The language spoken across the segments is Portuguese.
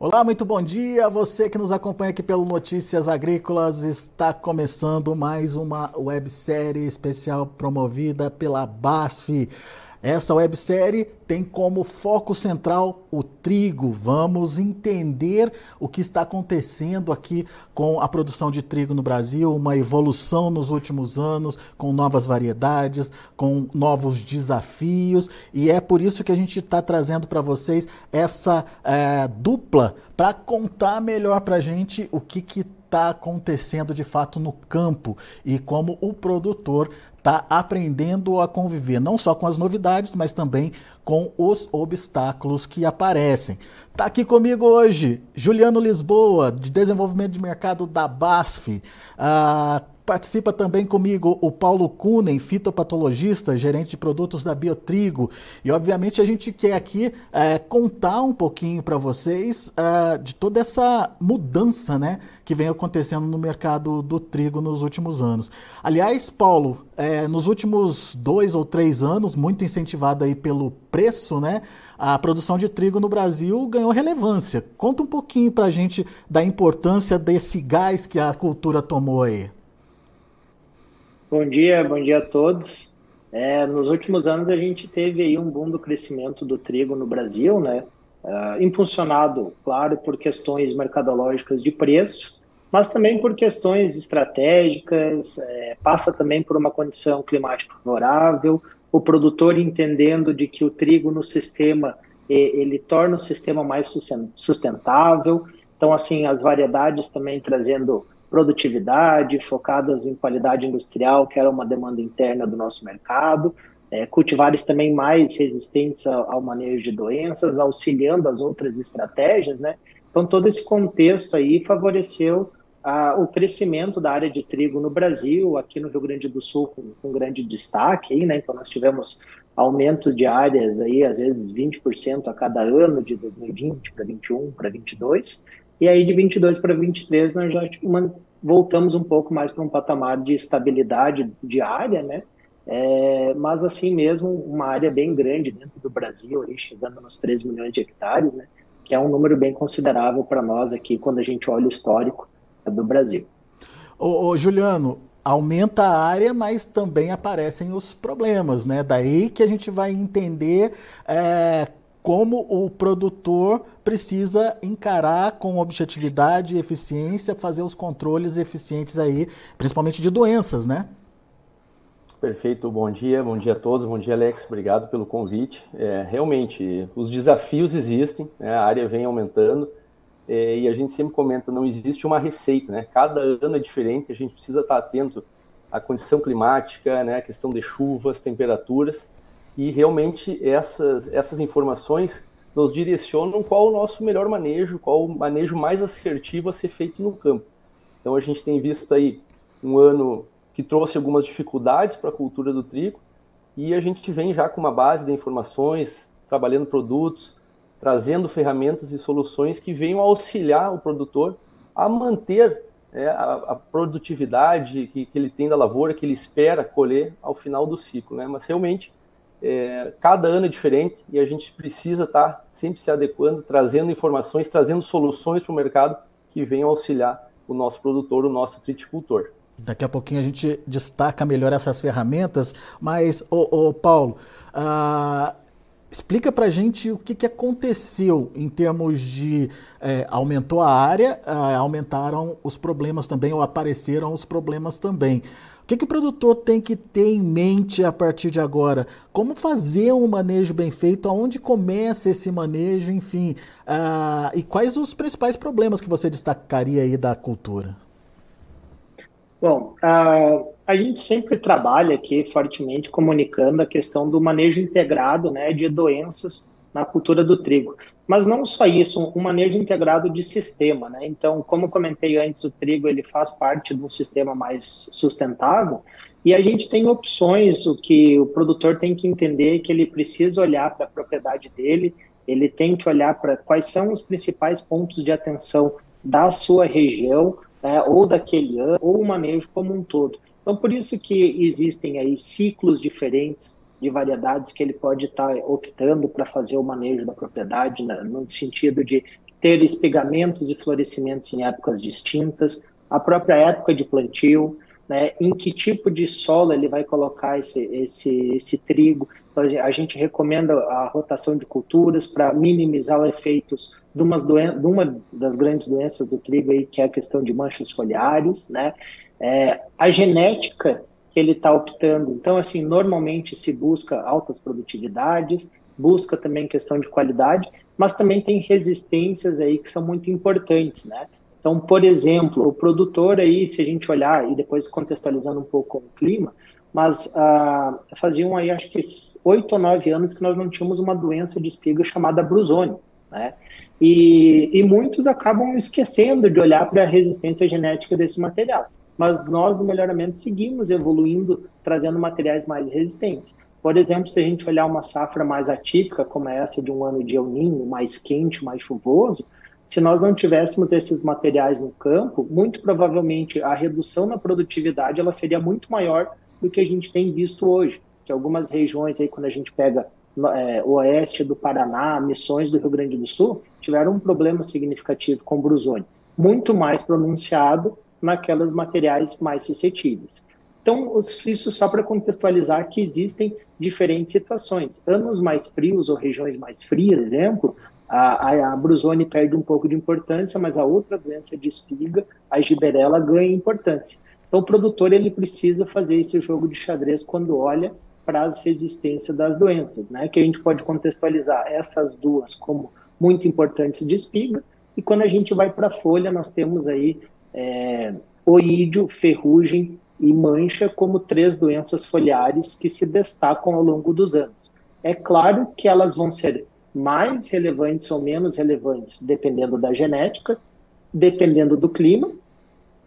Olá, muito bom dia. Você que nos acompanha aqui pelo Notícias Agrícolas, está começando mais uma websérie especial promovida pela BASF. Essa websérie tem como foco central o trigo. Vamos entender o que está acontecendo aqui com a produção de trigo no Brasil, uma evolução nos últimos anos, com novas variedades, com novos desafios. E é por isso que a gente está trazendo para vocês essa é, dupla para contar melhor para a gente o que está acontecendo de fato no campo e como o produtor está aprendendo a conviver não só com as novidades, mas também com os obstáculos que aparecem. Está aqui comigo hoje Juliano Lisboa, de Desenvolvimento de Mercado da BASF. Ah, Participa também comigo o Paulo Kunen, fitopatologista, gerente de produtos da Biotrigo. E, obviamente, a gente quer aqui é, contar um pouquinho para vocês é, de toda essa mudança né, que vem acontecendo no mercado do trigo nos últimos anos. Aliás, Paulo, é, nos últimos dois ou três anos, muito incentivado aí pelo preço, né, a produção de trigo no Brasil ganhou relevância. Conta um pouquinho para a gente da importância desse gás que a cultura tomou aí. Bom dia, bom dia a todos. É, nos últimos anos a gente teve aí um boom do crescimento do trigo no Brasil, né? Uh, impulsionado, claro, por questões mercadológicas de preço, mas também por questões estratégicas, é, passa também por uma condição climática favorável, o produtor entendendo de que o trigo no sistema ele torna o sistema mais sustentável. Então, assim, as variedades também trazendo produtividade, focadas em qualidade industrial, que era uma demanda interna do nosso mercado, é, cultivares também mais resistentes ao, ao, manejo de doenças, auxiliando as outras estratégias, né? Então, todo esse contexto aí favoreceu o crescimento da área de trigo no Brasil, aqui no Rio Grande do Sul, com, com grande destaque, aí, né? Então, nós tivemos aumento de áreas aí, às vezes 20% a cada ano, de 2020 para 21 para 22, e aí de 22 para 23 nós já tipo, voltamos um pouco mais para um patamar de estabilidade diária, né? É, mas assim mesmo, uma área bem grande dentro do Brasil, aí, chegando nos 3 milhões de hectares, né? Que é um número bem considerável para nós aqui quando a gente olha o histórico do Brasil. Ô, ô, Juliano, aumenta a área, mas também aparecem os problemas, né? Daí que a gente vai entender é, como o produtor precisa encarar com objetividade e eficiência, fazer os controles eficientes aí, principalmente de doenças, né? Perfeito, bom dia, bom dia a todos, bom dia Alex, obrigado pelo convite. É, realmente, os desafios existem, né, a área vem aumentando é, e a gente sempre comenta, não existe uma receita, né? Cada ano é diferente, a gente precisa estar atento à condição climática, né, questão de chuvas, temperaturas, e realmente essas, essas informações nos direcionam qual o nosso melhor manejo, qual o manejo mais assertivo a ser feito no campo. Então a gente tem visto aí um ano que trouxe algumas dificuldades para a cultura do trigo e a gente vem já com uma base de informações, trabalhando produtos, trazendo ferramentas e soluções que venham auxiliar o produtor a manter é, a, a, produtividade que, que, ele tem da lavoura, que ele espera colher ao final do ciclo. Né? Mas realmente é, cada ano é diferente e a gente precisa estar tá sempre se adequando, trazendo informações, trazendo soluções para o mercado que venham auxiliar o nosso produtor, o nosso triticultor. Daqui a pouquinho a gente destaca melhor essas ferramentas, mas, ô, ô Paulo, uh, explica para gente o que, que aconteceu em termos de é, aumentou a área, uh, aumentaram os problemas também, ou apareceram os problemas também que, que o produtor tem que ter em mente a partir de agora? Como fazer um manejo bem feito? Aonde começa esse manejo? Enfim, uh, e quais os principais problemas que você destacaria aí da cultura? Bom, uh, a gente sempre trabalha aqui fortemente comunicando a questão do manejo integrado né, de doenças na cultura do trigo. Mas não só isso, um manejo integrado de sistema, né? Então, como comentei antes, o trigo ele faz parte de um sistema mais sustentável e a gente tem opções, o que o produtor tem que entender que ele precisa olhar para a propriedade dele, ele tem que olhar para quais são os principais pontos de atenção da sua região, né, ou daquele ano, ou o manejo como um todo. Então, por isso que existem aí ciclos diferentes de variedades que ele pode estar tá optando para fazer o manejo da propriedade, né, no sentido de ter espigamentos e florescimentos em épocas distintas, a própria época de plantio, né, em que tipo de solo ele vai colocar esse, esse, esse trigo. Então, a gente recomenda a rotação de culturas para minimizar os efeitos de, de uma das grandes doenças do trigo, aí, que é a questão de manchas foliares. Né? É, a genética que ele está optando, então, assim, normalmente se busca altas produtividades, busca também questão de qualidade, mas também tem resistências aí que são muito importantes, né? Então, por exemplo, o produtor aí, se a gente olhar e depois contextualizando um pouco com o clima, mas uh, faziam aí acho que oito ou nove anos que nós não tínhamos uma doença de espiga chamada brusone, né? E, e muitos acabam esquecendo de olhar para a resistência genética desse material. Mas nós, no melhoramento, seguimos evoluindo, trazendo materiais mais resistentes. Por exemplo, se a gente olhar uma safra mais atípica, como essa de um ano de El Ninho, mais quente, mais chuvoso, se nós não tivéssemos esses materiais no campo, muito provavelmente a redução na produtividade ela seria muito maior do que a gente tem visto hoje. Que algumas regiões aí, quando a gente pega é, oeste do Paraná, missões do Rio Grande do Sul, tiveram um problema significativo com o muito mais pronunciado naquelas materiais mais suscetíveis. Então, isso só para contextualizar que existem diferentes situações. Anos mais frios ou regiões mais frias, exemplo, a, a, a brusone perde um pouco de importância, mas a outra doença de espiga, a giberela, ganha importância. Então, o produtor ele precisa fazer esse jogo de xadrez quando olha para as resistências das doenças, né? Que a gente pode contextualizar essas duas como muito importantes de espiga, e quando a gente vai para a folha, nós temos aí é, oídio, ferrugem e mancha como três doenças foliares que se destacam ao longo dos anos. É claro que elas vão ser mais relevantes ou menos relevantes, dependendo da genética, dependendo do clima.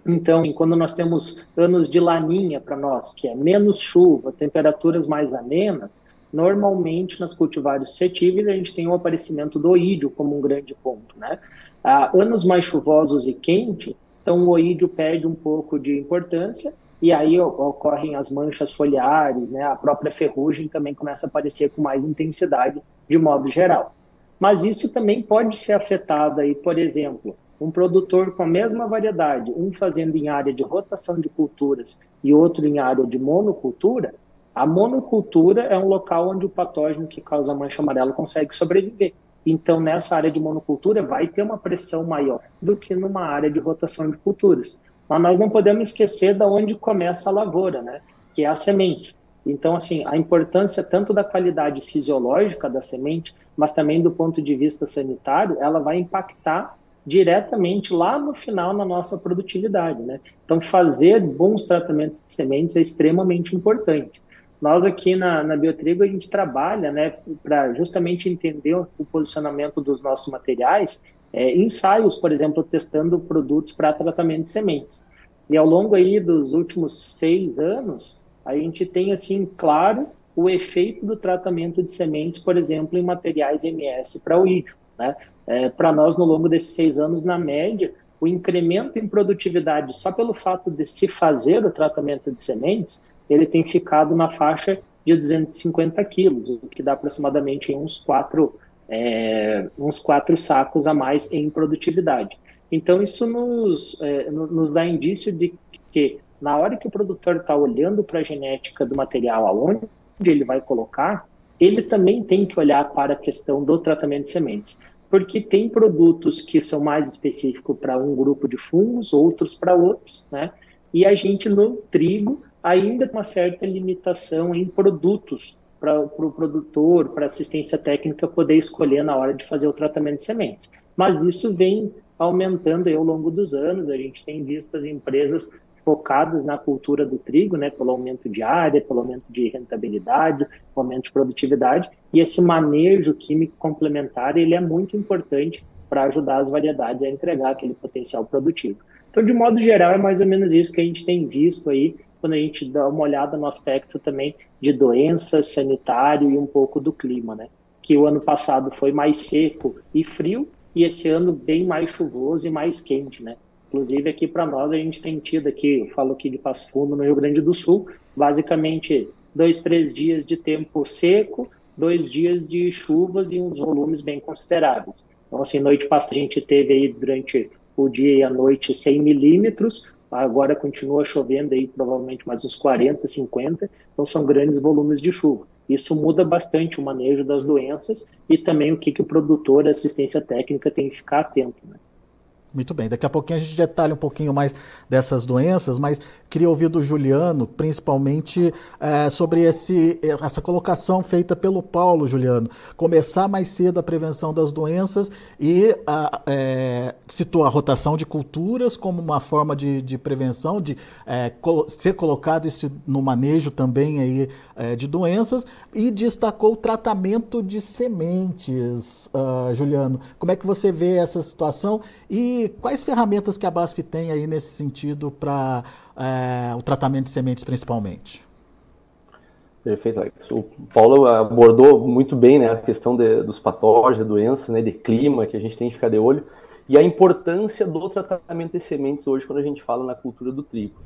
Então, quando nós temos anos de laninha para nós, que é menos chuva, temperaturas mais amenas, normalmente nas cultivares suscetíveis a gente tem o aparecimento do oídio como um grande ponto, né? Ah, anos mais chuvosos e quente, então o oídio perde um pouco de importância e aí ocorrem as manchas foliares, né? A própria ferrugem também começa a aparecer com mais intensidade de modo geral. Mas isso também pode ser afetado aí, por exemplo, um produtor com a mesma variedade, um fazendo em área de rotação de culturas e outro em área de monocultura, a monocultura é um local onde o patógeno que causa mancha amarela consegue sobreviver. Então, nessa área de monocultura, vai ter uma pressão maior do que numa área de rotação de culturas. Mas nós não podemos esquecer de onde começa a lavoura, né? que é a semente. Então, assim, a importância tanto da qualidade fisiológica da semente, mas também do ponto de vista sanitário, ela vai impactar diretamente lá no final na nossa produtividade, né? Então, fazer bons tratamentos de sementes é extremamente importante. Nós aqui na, na Biotrigo, a gente trabalha, né, para justamente entender o posicionamento dos nossos materiais é, ensaios, por exemplo, testando produtos para tratamento de sementes. E ao longo aí dos últimos seis anos, a gente tem, assim, claro, o efeito do tratamento de sementes, por exemplo, em materiais MS para o ídio. Né? É, para nós, no longo desses seis anos, na média, o incremento em produtividade, só pelo fato de se fazer o tratamento de sementes, ele tem ficado na faixa de 250 quilos, o que dá aproximadamente uns 4 é, uns quatro sacos a mais em produtividade. Então, isso nos, é, nos dá indício de que, na hora que o produtor está olhando para a genética do material, aonde ele vai colocar, ele também tem que olhar para a questão do tratamento de sementes. Porque tem produtos que são mais específicos para um grupo de fungos, outros para outros, né? E a gente, no trigo, ainda tem uma certa limitação em produtos para o pro produtor, para assistência técnica poder escolher na hora de fazer o tratamento de sementes. Mas isso vem aumentando ao longo dos anos, a gente tem visto as empresas focadas na cultura do trigo, né, pelo aumento de área, pelo aumento de rentabilidade, aumento de produtividade, e esse manejo químico complementar, ele é muito importante para ajudar as variedades a entregar aquele potencial produtivo. Então, de modo geral, é mais ou menos isso que a gente tem visto aí quando a gente dá uma olhada no aspecto também de doenças, sanitário e um pouco do clima, né? Que o ano passado foi mais seco e frio e esse ano bem mais chuvoso e mais quente, né? Inclusive aqui para nós a gente tem tido aqui, eu falo aqui de Passo Fundo no Rio Grande do Sul, basicamente dois, três dias de tempo seco, dois dias de chuvas e uns volumes bem consideráveis. Então, assim, noite passada a gente teve aí durante o dia e a noite 100 milímetros, agora continua chovendo aí provavelmente mais uns 40, 50, então são grandes volumes de chuva. Isso muda bastante o manejo das doenças e também o que, que o produtor, a assistência técnica tem que ficar atento. Né? Muito bem, daqui a pouquinho a gente detalha um pouquinho mais dessas doenças, mas queria ouvir do Juliano, principalmente é, sobre esse, essa colocação feita pelo Paulo, Juliano. Começar mais cedo a prevenção das doenças e a, é, situar a rotação de culturas como uma forma de, de prevenção, de é, ser colocado isso no manejo também aí, de doenças, e destacou o tratamento de sementes, uh, Juliano. Como é que você vê essa situação? E quais ferramentas que a BASF tem aí nesse sentido para é, o tratamento de sementes principalmente? Perfeito, Alex. O Paulo abordou muito bem né, a questão de, dos patógenos, de doença, né, de clima, que a gente tem que ficar de olho, e a importância do tratamento de sementes hoje quando a gente fala na cultura do trigo.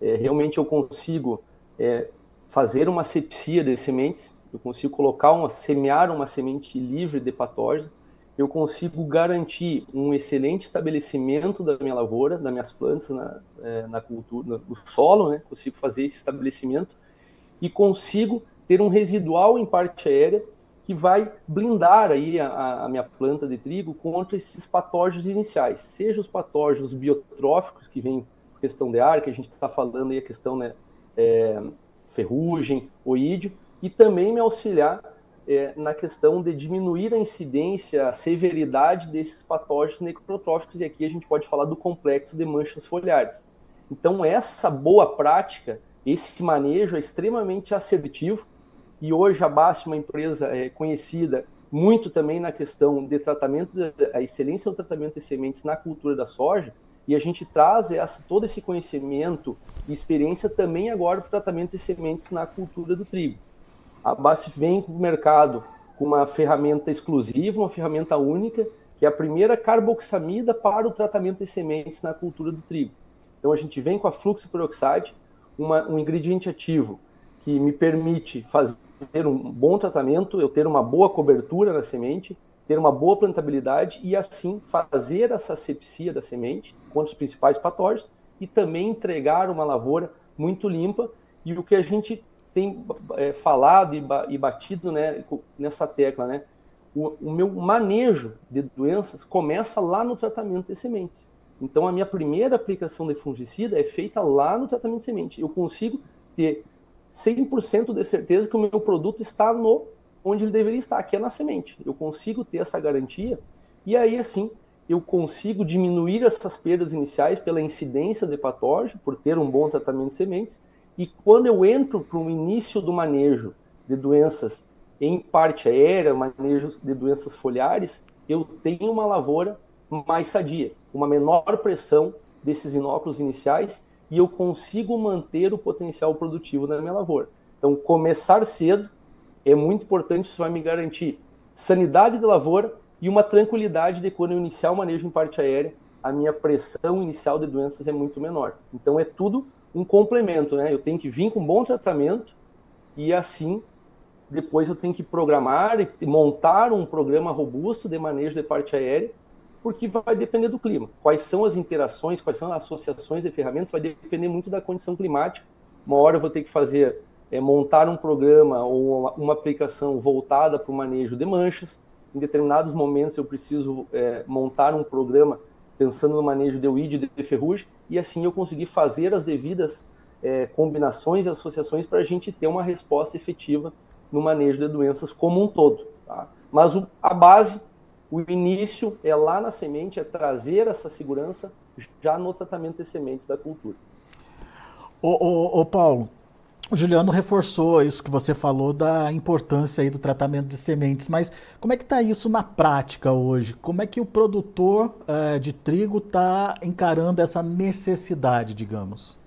É, realmente eu consigo é, fazer uma sepsia de sementes, eu consigo colocar uma, semear uma semente livre de patógenos, eu consigo garantir um excelente estabelecimento da minha lavoura, das minhas plantas na, é, na cultura, no solo, né? Consigo fazer esse estabelecimento e consigo ter um residual em parte aérea que vai blindar aí a, a minha planta de trigo contra esses patógenos iniciais, seja os patógenos biotróficos que vêm por questão de ar, que a gente está falando aí a questão né, é, ferrugem, oídio, e também me auxiliar é, na questão de diminuir a incidência, a severidade desses patógenos necrotróficos, e aqui a gente pode falar do complexo de manchas foliares. Então, essa boa prática, esse manejo é extremamente assertivo, e hoje a BASF uma empresa é, conhecida muito também na questão de tratamento, a excelência do tratamento de sementes na cultura da soja, e a gente traz essa, todo esse conhecimento e experiência também agora para o tratamento de sementes na cultura do trigo a BASF vem para o mercado com uma ferramenta exclusiva, uma ferramenta única, que é a primeira carboxamida para o tratamento de sementes na cultura do trigo. Então a gente vem com a fluxoperoxide, uma, um ingrediente ativo que me permite fazer um bom tratamento, eu ter uma boa cobertura na semente, ter uma boa plantabilidade e assim fazer essa sepsia da semente contra os principais patógenos e também entregar uma lavoura muito limpa. E o que a gente tem é, falado e, batido né, nessa tecla, né? O, o, meu manejo de doenças começa lá no tratamento de sementes. Então, a minha primeira aplicação de fungicida é feita lá no tratamento de semente. Eu consigo ter 100% de certeza que o meu produto está no onde ele deveria estar, que é na semente. Eu consigo ter essa garantia e aí, assim, eu consigo diminuir essas perdas iniciais pela incidência de patógeno, por ter um bom tratamento de sementes, e quando eu entro para o início do manejo de doenças em parte aérea, manejo de doenças foliares, eu tenho uma lavoura mais sadia, uma menor pressão desses inóculos iniciais e eu consigo manter o potencial produtivo da minha lavoura. Então, começar cedo é muito importante, isso vai me garantir sanidade da lavoura e uma tranquilidade de quando eu iniciar o manejo em parte aérea, a minha pressão inicial de doenças é muito menor. Então, é tudo um complemento, né? Eu tenho que vir com um bom tratamento e assim depois eu tenho que programar e montar um programa robusto de manejo de parte aérea, porque vai depender do clima. Quais são as interações, quais são as associações de ferramentas, vai depender muito da condição climática. Uma hora eu vou ter que fazer, é, montar um programa ou uma, uma aplicação voltada para o manejo de manchas. Em determinados momentos eu preciso é, montar um programa pensando no manejo de weed e de ferrugem, e assim eu consegui fazer as devidas é, combinações e associações para a gente ter uma resposta efetiva no manejo de doenças como um todo. Tá? Mas o, a base, o início é lá na semente, é trazer essa segurança já no tratamento de sementes da cultura. Ô, ô Paulo, o Juliano reforçou isso que você falou da importância aí do tratamento de sementes, mas como é que está isso na prática hoje? Como é que o produtor uh, de trigo está encarando essa necessidade, digamos?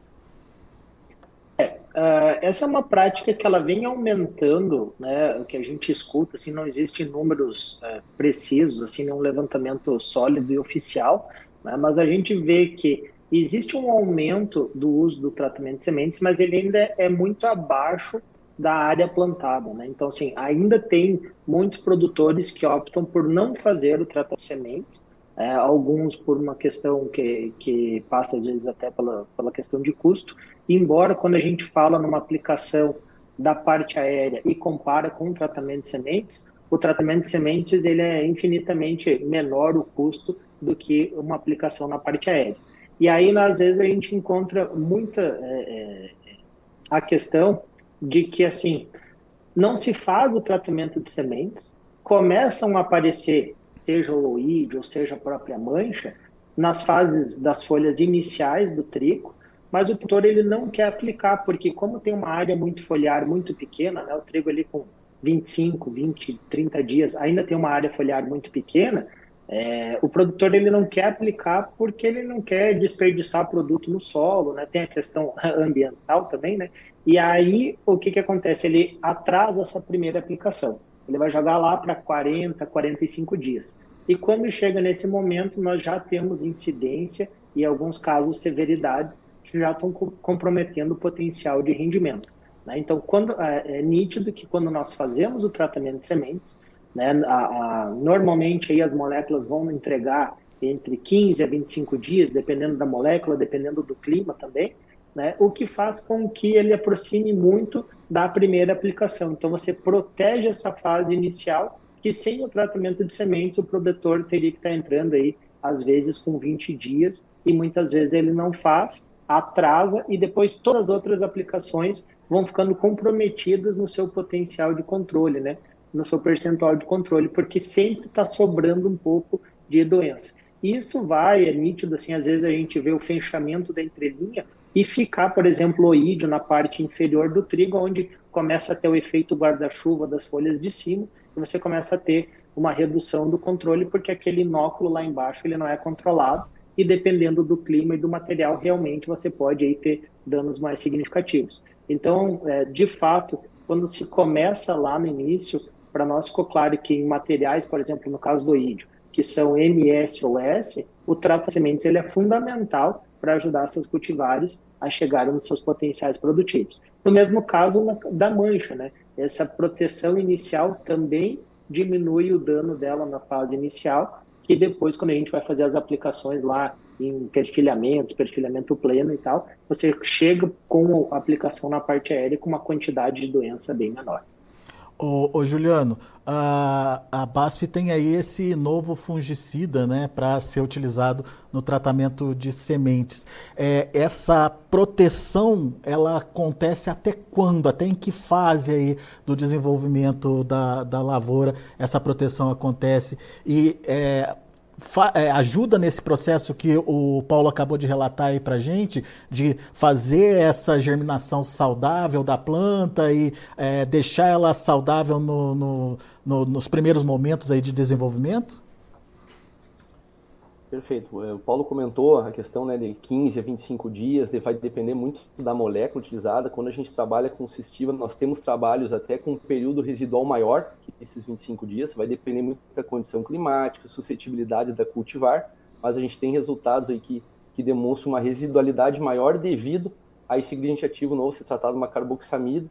É, uh, essa é uma prática que ela vem aumentando, né? O que a gente escuta, assim, não existem números uh, precisos, assim, nenhum levantamento sólido e oficial, né? mas a gente vê que existe um aumento do uso do tratamento de sementes, mas ele ainda é muito abaixo da área plantada, né? Então, assim, ainda tem muitos produtores que optam por não fazer o tratamento de sementes, é, alguns por uma questão que, que passa às vezes até pela, pela questão de custo, embora quando a gente fala numa aplicação da parte aérea e compara com o tratamento de sementes, o tratamento de sementes ele é infinitamente menor o custo do que uma aplicação na parte aérea. E aí, às vezes, a gente encontra muita é, é, a questão de que, assim, não se faz o tratamento de sementes, começam a aparecer, seja o loíde ou seja a própria mancha, nas fases das folhas iniciais do trigo, mas o produtor ele não quer aplicar, porque como tem uma área muito foliar muito pequena, né, o trigo ali com 25, 20, 30 dias, ainda tem uma área foliar muito pequena, é, o produtor ele não quer aplicar porque ele não quer desperdiçar produto no solo, né? Tem a questão ambiental também, né? E aí o que que acontece? Ele atrasa essa primeira aplicação. Ele vai jogar lá para 40, 45 dias. E quando chega nesse momento, nós já temos incidência e, alguns casos, severidades que já estão comprometendo o potencial de rendimento. Né? Então, quando, é, é nítido que quando nós fazemos o tratamento de sementes, né? A, a, normalmente aí as moléculas vão entregar entre 15 a 25 dias, dependendo da molécula, dependendo do clima também, né? o que faz com que ele aproxime muito da primeira aplicação. Então você protege essa fase inicial, que sem o tratamento de sementes o produtor teria que estar entrando aí, às vezes com 20 dias, e muitas vezes ele não faz, atrasa, e depois todas as outras aplicações vão ficando comprometidas no seu potencial de controle, né? No seu percentual de controle, porque sempre está sobrando um pouco de doença. Isso vai, é nítido, assim, às vezes a gente vê o fechamento da entrelinha e ficar, por exemplo, oídio na parte inferior do trigo, onde começa a ter o efeito guarda-chuva das folhas de cima, e você começa a ter uma redução do controle, porque aquele inóculo lá embaixo ele não é controlado, e dependendo do clima e do material, realmente você pode aí ter danos mais significativos. Então, é, de fato, quando se começa lá no início, para nós ficou claro que em materiais, por exemplo, no caso do ídio, que são MS ou S, o trato de sementes ele é fundamental para ajudar essas cultivares a chegarem nos seus potenciais produtivos. No mesmo caso na, da mancha, né? Essa proteção inicial também diminui o dano dela na fase inicial, que depois, quando a gente vai fazer as aplicações lá em perfilhamento, perfilhamento pleno e tal, você chega com a aplicação na parte aérea com uma quantidade de doença bem menor. Ô, ô, Juliano, a, a BASF tem aí esse novo fungicida né, para ser utilizado no tratamento de sementes. É, essa proteção, ela acontece até quando? Até em que fase aí do desenvolvimento da, da lavoura essa proteção acontece? E é, ajuda nesse processo que o Paulo acabou de relatar aí para gente, de fazer essa germinação saudável da planta e é, deixar ela saudável no, no, no, nos primeiros momentos aí de desenvolvimento? Perfeito. É, o Paulo comentou a questão né, de 15 a 25 dias, vai depender muito da molécula utilizada. Quando a gente trabalha com cistiva, nós temos trabalhos até com um período residual maior que esses 25 dias, vai depender muito da condição climática, suscetibilidade da cultivar, mas a gente tem resultados aí que, que demonstram uma residualidade maior devido a esse ingrediente ativo novo ser tratado uma carboxamida,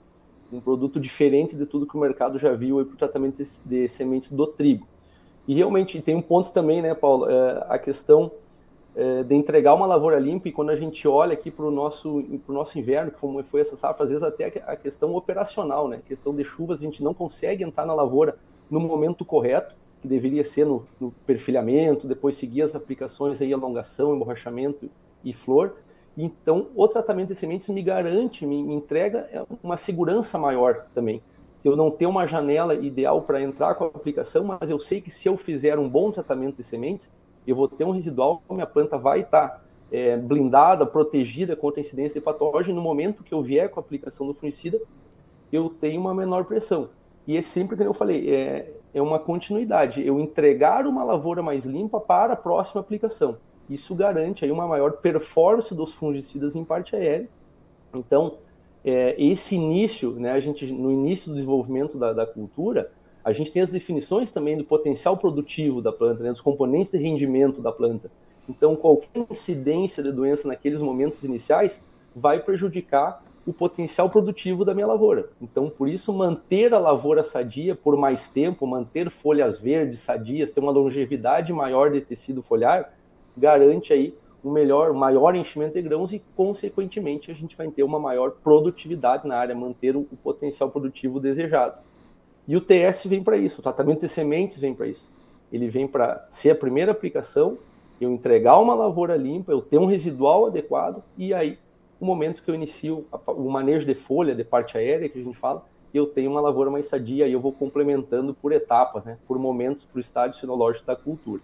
um produto diferente de tudo que o mercado já viu para o tratamento de, de sementes do trigo. E realmente tem um ponto também, né, Paulo, é, a questão é, de entregar uma lavoura limpa e quando a gente olha aqui para o nosso, nosso inverno, que foi, foi essa safra, às vezes até a questão operacional, né, a questão de chuvas, a gente não consegue entrar na lavoura no momento correto, que deveria ser no, no perfilhamento, depois seguir as aplicações aí, alongação, emborrachamento e flor. Então, o tratamento de sementes me garante, me, me entrega uma segurança maior também eu não tenho uma janela ideal para entrar com a aplicação, mas eu sei que se eu fizer um bom tratamento de sementes, eu vou ter um residual, minha planta vai estar é, blindada, protegida contra a incidência de patógeno. No momento que eu vier com a aplicação do fungicida, eu tenho uma menor pressão. E é sempre, como eu falei, é, é uma continuidade. Eu entregar uma lavoura mais limpa para a próxima aplicação. Isso garante aí uma maior performance dos fungicidas em parte aérea. Então, é, esse início, né, a gente no início do desenvolvimento da, da, cultura, a gente tem as definições também do potencial produtivo da planta, né, dos componentes de rendimento da planta. Então, qualquer incidência de doença naqueles momentos iniciais vai prejudicar o potencial produtivo da minha lavoura. Então, por isso, manter a lavoura sadia por mais tempo, manter folhas verdes sadias, ter uma longevidade maior de tecido foliar, garante aí um melhor, um maior enchimento de grãos e, consequentemente, a gente vai ter uma maior produtividade na área, manter o, o potencial produtivo desejado. E o TS vem para isso, o tratamento de sementes vem para isso. Ele vem para ser a primeira aplicação, eu entregar uma lavoura limpa, eu ter um residual adequado e aí o momento que eu inicio o manejo de folha, de parte aérea, que a gente fala, eu tenho uma lavoura mais sadia e eu vou complementando por etapas, né, por momentos, por estágio sinológico da cultura.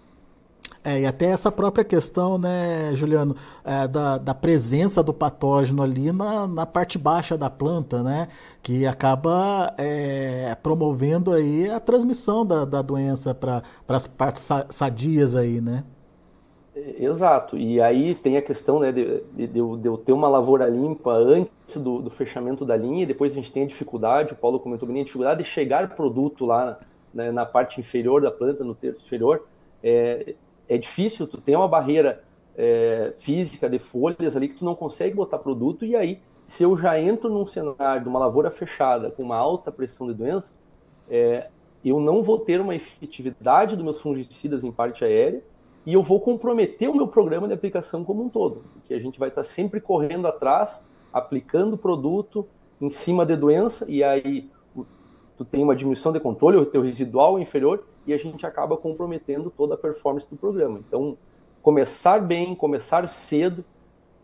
É, e até essa própria questão, né, Juliano, é, da, da, presença do patógeno ali na, na, parte baixa da planta, né, que acaba é, promovendo aí a transmissão da, da doença para as partes sadias aí, né? Exato, e aí tem a questão né, de, de, de, eu, ter uma lavoura limpa antes do, do, fechamento da linha, depois a gente tem a dificuldade, o Paulo comentou bem, a dificuldade de chegar produto lá né, na parte inferior da planta, no terço inferior, é, é difícil, tu tem uma barreira é, física de folhas ali que tu não consegue botar produto, e aí, se eu já entro num cenário de uma lavoura fechada com uma alta pressão de doença, é, eu não vou ter uma efetividade dos meus fungicidas em parte aérea, e eu vou comprometer o meu programa de aplicação como um todo, porque a gente vai estar sempre correndo atrás, aplicando produto em cima de doença, e aí tu tem uma diminuição de controle, o teu residual é inferior, e a gente acaba comprometendo toda a performance do programa. Então, começar bem, começar cedo,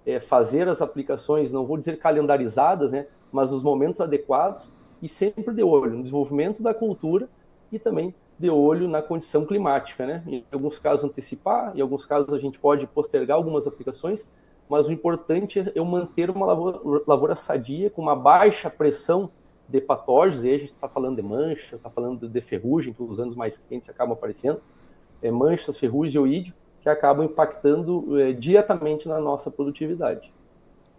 é, fazer as aplicações, não vou dizer calendarizadas, né, mas nos momentos adequados, e sempre de olho no desenvolvimento da cultura e também de olho na condição climática, né? Em alguns casos antecipar, em alguns casos a gente pode postergar algumas aplicações, mas o importante é eu manter uma lavoura, lavoura sadia com uma baixa pressão de patógenos, e a gente está falando de mancha, está falando de ferrugem, que os anos mais quentes acabam aparecendo, é, manchas, ferrugem e oídio, que acabam impactando é, diretamente na nossa produtividade.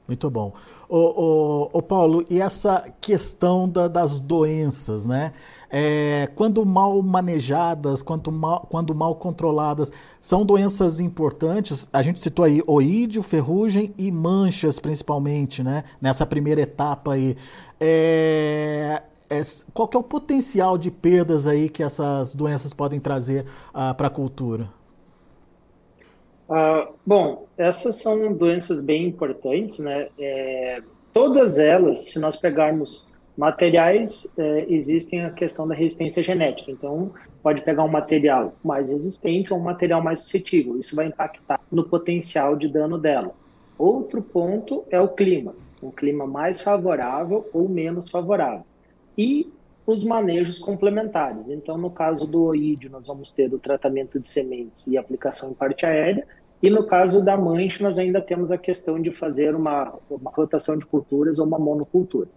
Muito bom. Ô, ô, ô, Paulo, e essa questão da, das doenças, né? É, quando mal manejadas, quando mal, quando mal controladas, são doenças importantes. A gente citou aí oídio, ferrugem e manchas, principalmente, né? Nessa primeira etapa aí. É, é, qual é o potencial de perdas aí que essas doenças podem trazer uh, para a cultura? Uh, bom, essas são doenças bem importantes, né? É, todas elas, se nós pegarmos materiais, é, existem a questão da resistência genética. Então, pode pegar um material mais resistente ou um material mais suscetível. Isso vai impactar no potencial de dano dela. Outro ponto é o clima. Um clima mais favorável ou menos favorável. E os manejos complementares. Então, no caso do oídio, nós vamos ter o tratamento de sementes e aplicação em parte aérea, e no caso da mancha, nós ainda temos a questão de fazer uma, uma rotação de culturas ou uma monocultura.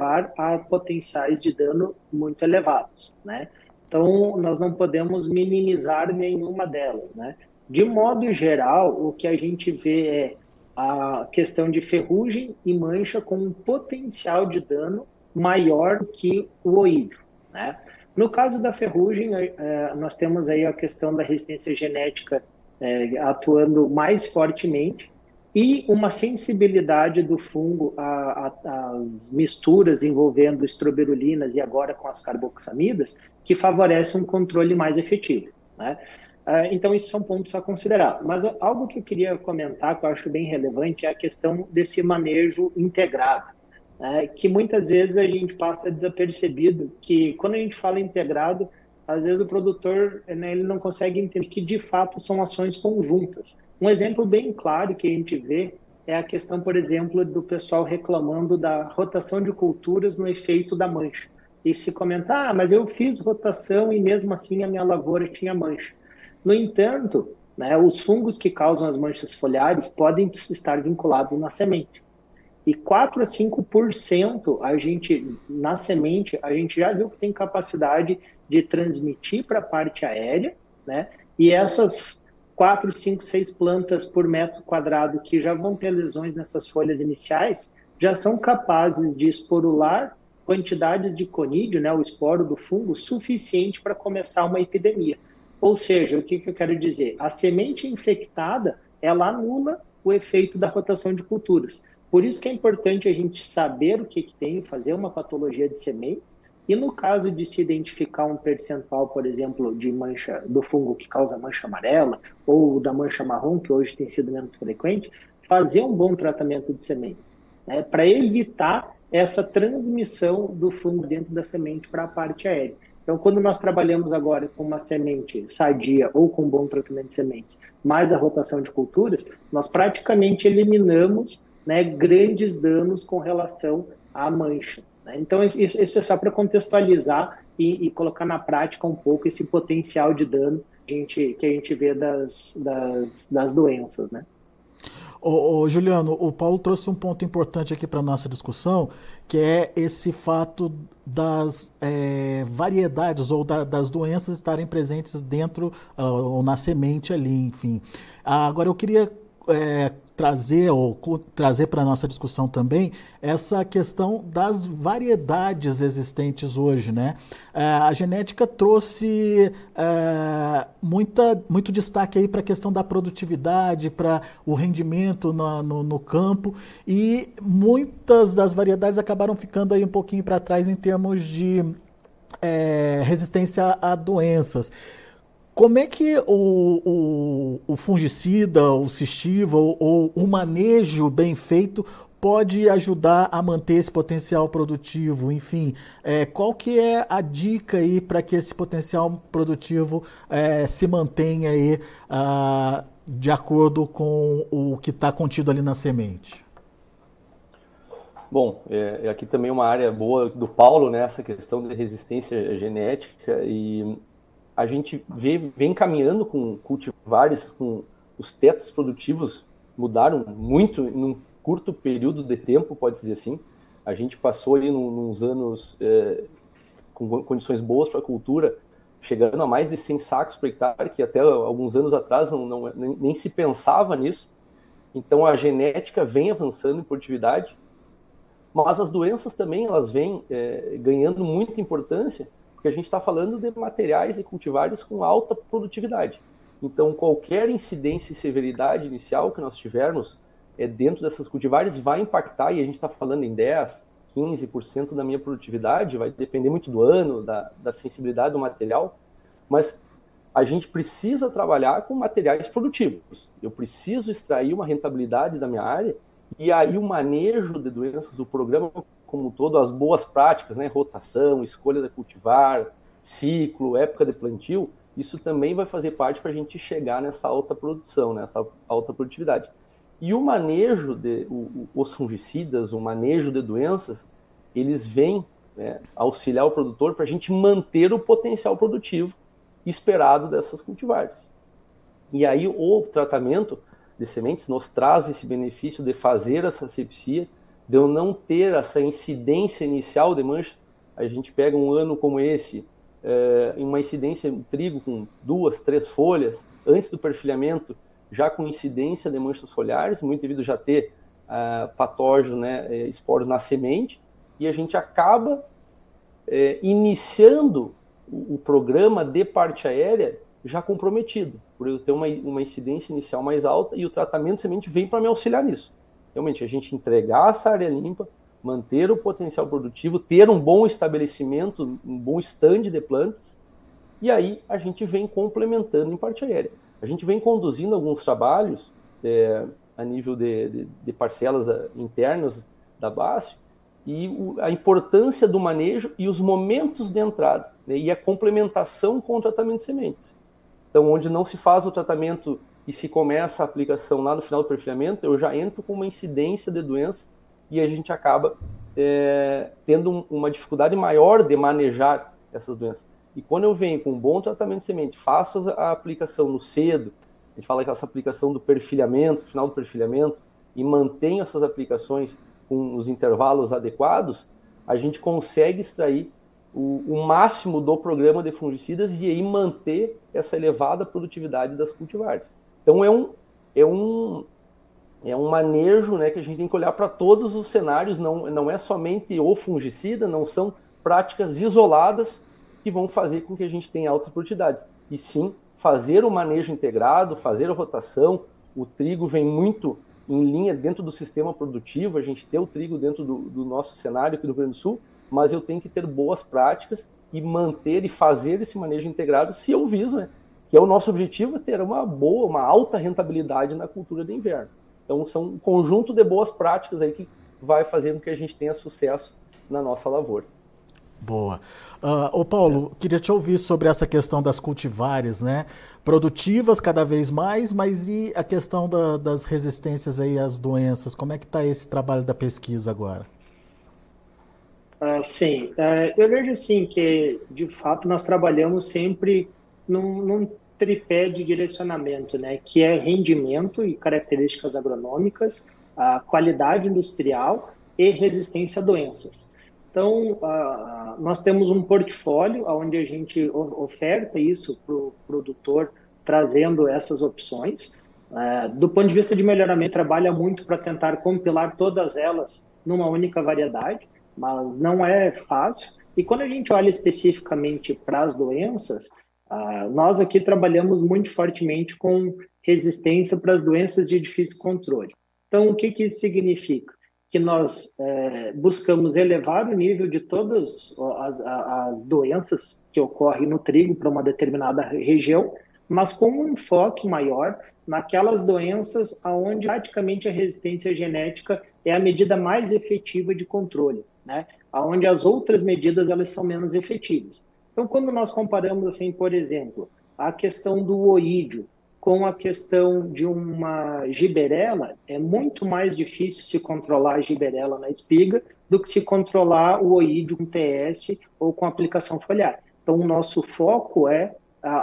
a potenciais de dano muito elevados, né? Então, nós não podemos minimizar nenhuma delas, né? De modo geral, o que a gente vê é a questão de ferrugem e mancha com um potencial de dano maior que o oídio. Né? No caso da ferrugem, é, nós temos aí a questão da resistência genética é, atuando mais fortemente e uma sensibilidade do fungo às misturas envolvendo estroberulinas e agora com as carboxamidas, que favorece um controle mais efetivo. Né? Ah, então, esses são pontos a considerar. Mas algo que eu queria comentar, que eu acho bem relevante, é a questão desse manejo integrado. Né? Que muitas vezes a gente passa desapercebido que, quando a gente fala integrado, às vezes o produtor né, ele não consegue entender que, de fato, são ações conjuntas. Um exemplo bem claro que a gente vê é a questão, por exemplo, do pessoal reclamando da rotação de culturas no efeito da mancha. E se comentar, ah, mas eu fiz rotação e mesmo assim a minha lavoura tinha mancha. No entanto, né, os fungos que causam as manchas foliares podem estar vinculados na semente. E 4 a 5% a gente, na semente, a gente já viu que tem capacidade de transmitir para a parte aérea, né? E essas 4, 5, 6 plantas por metro quadrado que já vão ter lesões nessas folhas iniciais, já são capazes de esporular quantidades de conídeo, né, o esporo do fungo, suficiente para começar uma epidemia. Ou seja, o que, que eu quero dizer? A semente infectada, ela anula o efeito da rotação de culturas. Por isso que é importante a gente saber o que, que tem, fazer uma patologia de sementes, e no caso de se identificar um percentual, por exemplo, de mancha do fungo que causa mancha amarela, ou da mancha marrom, que hoje tem sido menos frequente, fazer um bom tratamento de sementes, né, para evitar essa transmissão do fungo dentro da semente para a parte aérea. Então, quando nós trabalhamos agora com uma semente sadia ou com bom tratamento de sementes, mais a rotação de culturas, nós praticamente eliminamos né, grandes danos com relação à mancha. Né? Então, isso, isso, é só para contextualizar e, e, colocar na prática um pouco esse potencial de dano que a gente, que a gente vê das, das, das doenças, né? Ô, ô, Juliano, o Paulo trouxe um ponto importante aqui para nossa discussão, que é esse fato das é, variedades ou da, das doenças estarem presentes dentro uh, ou na semente ali, enfim. agora eu queria é, trazer ou trazer para a nossa discussão também essa questão das variedades existentes hoje, né? É, a genética trouxe é, muita, muito destaque aí para a questão da produtividade, para o rendimento no, no, no, campo e muitas das variedades acabaram ficando aí um pouquinho para trás em termos de é, resistência a doenças. Como é que o, o, o fungicida, o cistiva ou, ou o manejo bem feito pode ajudar a manter esse potencial produtivo? Enfim, é, qual que é a dica aí para que esse potencial produtivo é, se mantenha aí ah, de acordo com o que está contido ali na semente? Bom, é, é aqui também uma área boa do Paulo, né, essa questão de resistência genética e a gente vê, vem caminhando com cultivares, com os tetos produtivos mudaram muito em um curto período de tempo, pode dizer assim. A gente passou aí nos anos é, com condições boas para a cultura, chegando a mais de 100 sacos por hectare, que até alguns anos atrás não, não nem, nem, se pensava nisso. Então a genética vem avançando em produtividade, mas as doenças também elas vêm é, ganhando muita importância porque a gente está falando de materiais e cultivares com alta produtividade. Então, qualquer incidência e severidade inicial que nós tivermos é, dentro dessas cultivares vai impactar, e a gente está falando em 10, 15% da minha produtividade, vai depender muito do ano, da, da sensibilidade do material, mas a gente precisa trabalhar com materiais produtivos. Eu preciso extrair uma rentabilidade da minha área, e aí o manejo de doenças, o programa como um todo, as boas práticas, né? rotação, escolha de cultivar, ciclo, época de plantio, isso também vai fazer parte para a gente chegar nessa alta produção, nessa alta produtividade. E o manejo de o, os fungicidas, o manejo de doenças, eles vêm né, auxiliar o produtor para a gente manter o potencial produtivo esperado dessas cultivares. E aí o tratamento de sementes nos traz esse benefício de fazer essa sepsia de eu não ter essa incidência inicial de mancha. A gente pega um ano como esse, é, uma incidência de trigo com duas, três folhas, antes do perfilhamento, já com incidência de manchas foliares, muito devido já ter uh, patógeno, né, é, esporos na semente, e a gente acaba é, iniciando o, o, programa de parte aérea já comprometido, por eu ter uma, uma incidência inicial mais alta, e o tratamento de semente vem para me auxiliar nisso realmente a gente entregar essa área limpa, manter o potencial produtivo, ter um bom estabelecimento, um bom stand de plantas, e aí a gente vem complementando em parte aérea. A gente vem conduzindo alguns trabalhos é, a nível de, de, de, parcelas é, internas da base e o, a importância do manejo e os momentos de entrada né, e a complementação com o tratamento de sementes. Então, onde não se faz o tratamento e se começa a aplicação lá no final do perfilhamento, eu já entro com uma incidência de doença e a gente acaba é, tendo um, uma dificuldade maior de manejar essas doenças. E quando eu venho com um bom tratamento de semente, faço a aplicação no cedo, a gente fala que essa aplicação do perfilhamento, final do perfilhamento, e mantenho essas aplicações com os intervalos adequados, a gente consegue extrair o, o, máximo do programa de fungicidas e aí manter essa elevada produtividade das cultivares. Então é um, é um, é um manejo né, que a gente tem que olhar para todos os cenários, não, não é somente o fungicida, não são práticas isoladas que vão fazer com que a gente tenha altas produtividades. E sim, fazer o manejo integrado, fazer a rotação. O trigo vem muito em linha dentro do sistema produtivo, a gente ter o trigo dentro do, do nosso cenário aqui do Rio Grande do Sul, mas eu tenho que ter boas práticas e manter e fazer esse manejo integrado se eu viso, né? Que é o nosso objetivo é ter uma boa, uma alta rentabilidade na cultura de inverno. Então são um conjunto de boas práticas aí que vai fazer com que a gente tenha sucesso na nossa lavoura. Boa. Uh, ô Paulo, queria te ouvir sobre essa questão das cultivares, né? Produtivas cada vez mais, mas e a questão da, das resistências aí às doenças? Como é que está esse trabalho da pesquisa agora? Uh, sim, uh, eu vejo assim que, de fato, nós trabalhamos sempre num, num tripé de direcionamento, né? Que é rendimento e características agronômicas, a qualidade industrial e resistência a doenças. Então, nós temos um portfólio onde a gente oferta isso para o produtor, trazendo essas opções. Uh, do ponto de vista de melhoramento, trabalha muito para tentar compilar todas elas numa única variedade, mas não é fácil. E quando a gente olha especificamente para as doenças, uh, nós aqui trabalhamos muito fortemente com resistência para as doenças de difícil controle. Então, o que, que isso significa? que nós é, buscamos elevar o nível de todas as, as doenças que ocorrem no trigo para uma determinada região, mas com um enfoque maior naquelas doenças onde praticamente a resistência genética é a medida mais efetiva de controle, né? Onde as outras medidas elas são menos efetivas. Então, quando nós comparamos assim, por exemplo, a questão do oídio, com a questão de uma giberela, é muito mais difícil se controlar a giberela na espiga do que se controlar o oídio com TS ou com aplicação foliar. Então, o nosso foco é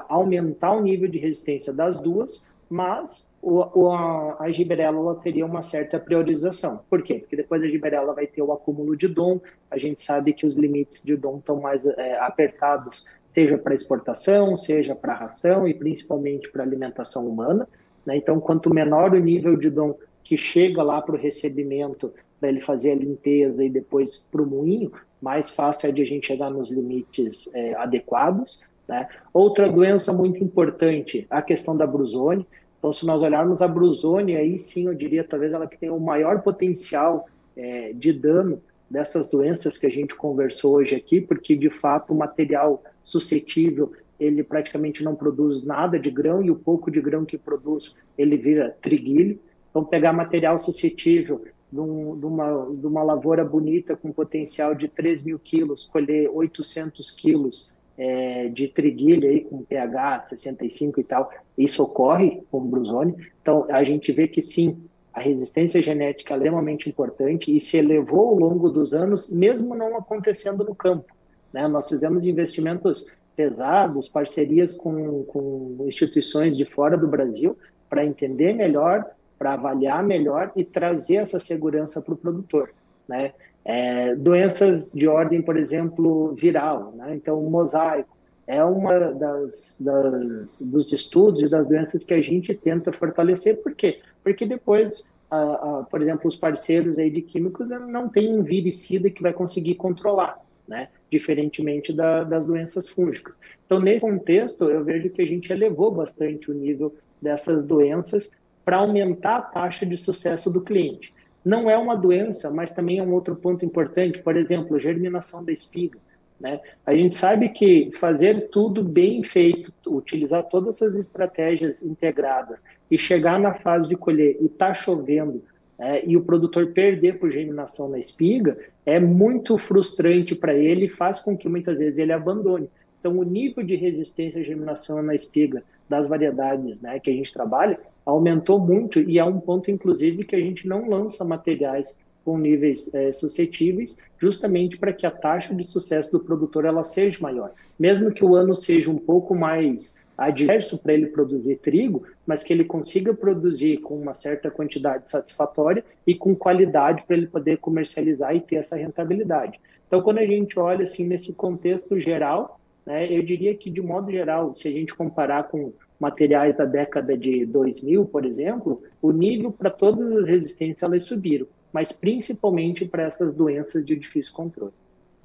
aumentar o nível de resistência das duas, mas o, o, a, a giberela ela teria uma certa priorização. Por quê? Porque depois a giberela vai ter o acúmulo de DOM, a gente sabe que os limites de DOM estão mais é, apertados, seja para exportação, seja para ração e principalmente para alimentação humana. Né? Então, quanto menor o nível de DOM que chega lá para o recebimento, para ele fazer a limpeza e depois para o moinho, mais fácil é de a gente chegar nos limites é, adequados. Né? Outra doença muito importante, a questão da brusone. Então, se nós olharmos a brusone, aí sim eu diria talvez ela que tem o maior potencial é, de dano dessas doenças que a gente conversou hoje aqui, porque de fato o material suscetível ele praticamente não produz nada de grão e o pouco de grão que produz ele vira triguilho. Então, pegar material suscetível de, uma, de uma lavoura bonita com potencial de 3 mil quilos, colher 800 quilos é, de triguilho aí com pH 65 e tal, isso ocorre com o brusone. Então, a gente vê que sim, a resistência genética é extremamente importante e se elevou ao longo dos anos, mesmo não acontecendo no campo. Né? Nós fizemos investimentos pesados, parcerias com, com instituições de fora do Brasil, para entender melhor, para avaliar melhor e trazer essa segurança para o produtor. Né? É, doenças de ordem, por exemplo, viral, né? então o mosaico é uma das, das, dos estudos e das doenças que a gente tenta fortalecer, por quê? Porque depois, a, a, por exemplo, os parceiros aí de químicos não têm um viricida que vai conseguir controlar, né? diferentemente da, das doenças fúngicas. Então, nesse contexto, eu vejo que a gente elevou bastante o nível dessas doenças para aumentar a taxa de sucesso do cliente. Não é uma doença, mas também é um outro ponto importante, por exemplo, germinação da espiga. Né? A gente sabe que fazer tudo bem feito, utilizar todas essas estratégias integradas e chegar na fase de colher e tá chovendo é, e o produtor perder por germinação na espiga é muito frustrante para ele e faz com que muitas vezes ele abandone. Então, o nível de resistência à germinação na espiga das variedades né, que a gente trabalha aumentou muito e é um ponto, inclusive, que a gente não lança materiais com níveis é, suscetíveis, justamente para que a taxa de sucesso do produtor ela seja maior. Mesmo que o ano seja um pouco mais adverso para ele produzir trigo, mas que ele consiga produzir com uma certa quantidade satisfatória e com qualidade para ele poder comercializar e ter essa rentabilidade. Então, quando a gente olha assim nesse contexto geral, né, eu diria que de modo geral, se a gente comparar com materiais da década de 2000, por exemplo, o nível para todas as resistências elas subiram, mas principalmente para essas doenças de difícil controle.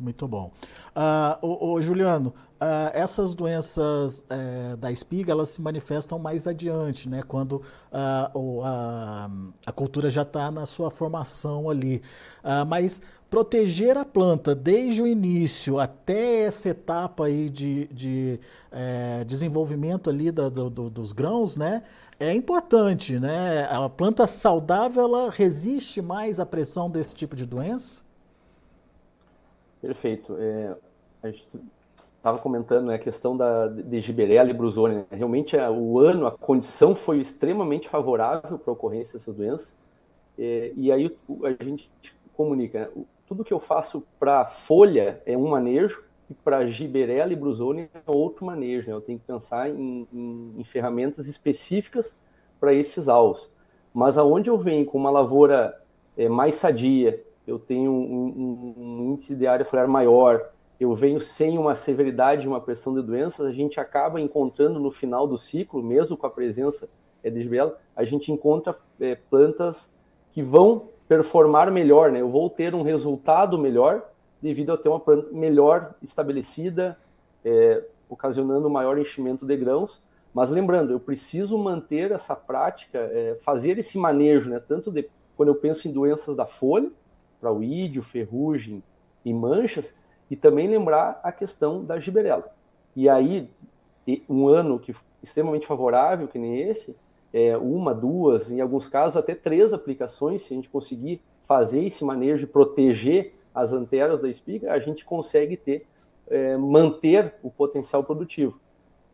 Muito bom. Uh, ô, ô, Juliano, uh, essas doenças uh, da espiga, elas se manifestam mais adiante, né? Quando a, a, cultura já está na sua formação ali. Mas proteger a planta desde o início até essa etapa aí de, de é, desenvolvimento ali do, do, dos grãos, né? É importante, né? A planta saudável, ela resiste mais à pressão desse tipo de doença? Perfeito. É, a gente estava comentando né, a questão da, de Giberella e Brusone. Né? Realmente, a, o ano, a condição foi extremamente favorável para a ocorrência dessas doenças. É, e aí a gente comunica, né? tudo que eu faço para folha é um manejo e para Giberella e Brusone é outro manejo. Né? Eu tenho que pensar em, em, em ferramentas específicas para esses alvos. Mas aonde eu venho com uma lavoura é, mais sadia, eu tenho um, um, um índice de área foliar maior, eu venho sem uma severidade, uma pressão de doenças, a gente acaba encontrando no final do ciclo, mesmo com a presença é, de gibela, a gente encontra é, plantas que vão performar melhor, né? Eu vou ter um resultado melhor devido a ter uma planta melhor estabelecida, é, ocasionando maior enchimento de grãos. Mas lembrando, eu preciso manter essa prática, é, fazer esse manejo, né? Tanto de, quando eu penso em doenças da folha, para o ídio, ferrugem e manchas, e também lembrar a questão da giberela. E aí, um ano que extremamente favorável, que nem esse, é, uma, duas, em alguns casos até três aplicações, se a gente conseguir fazer esse manejo e proteger as anteras da espiga, a gente consegue ter, é, manter o potencial produtivo.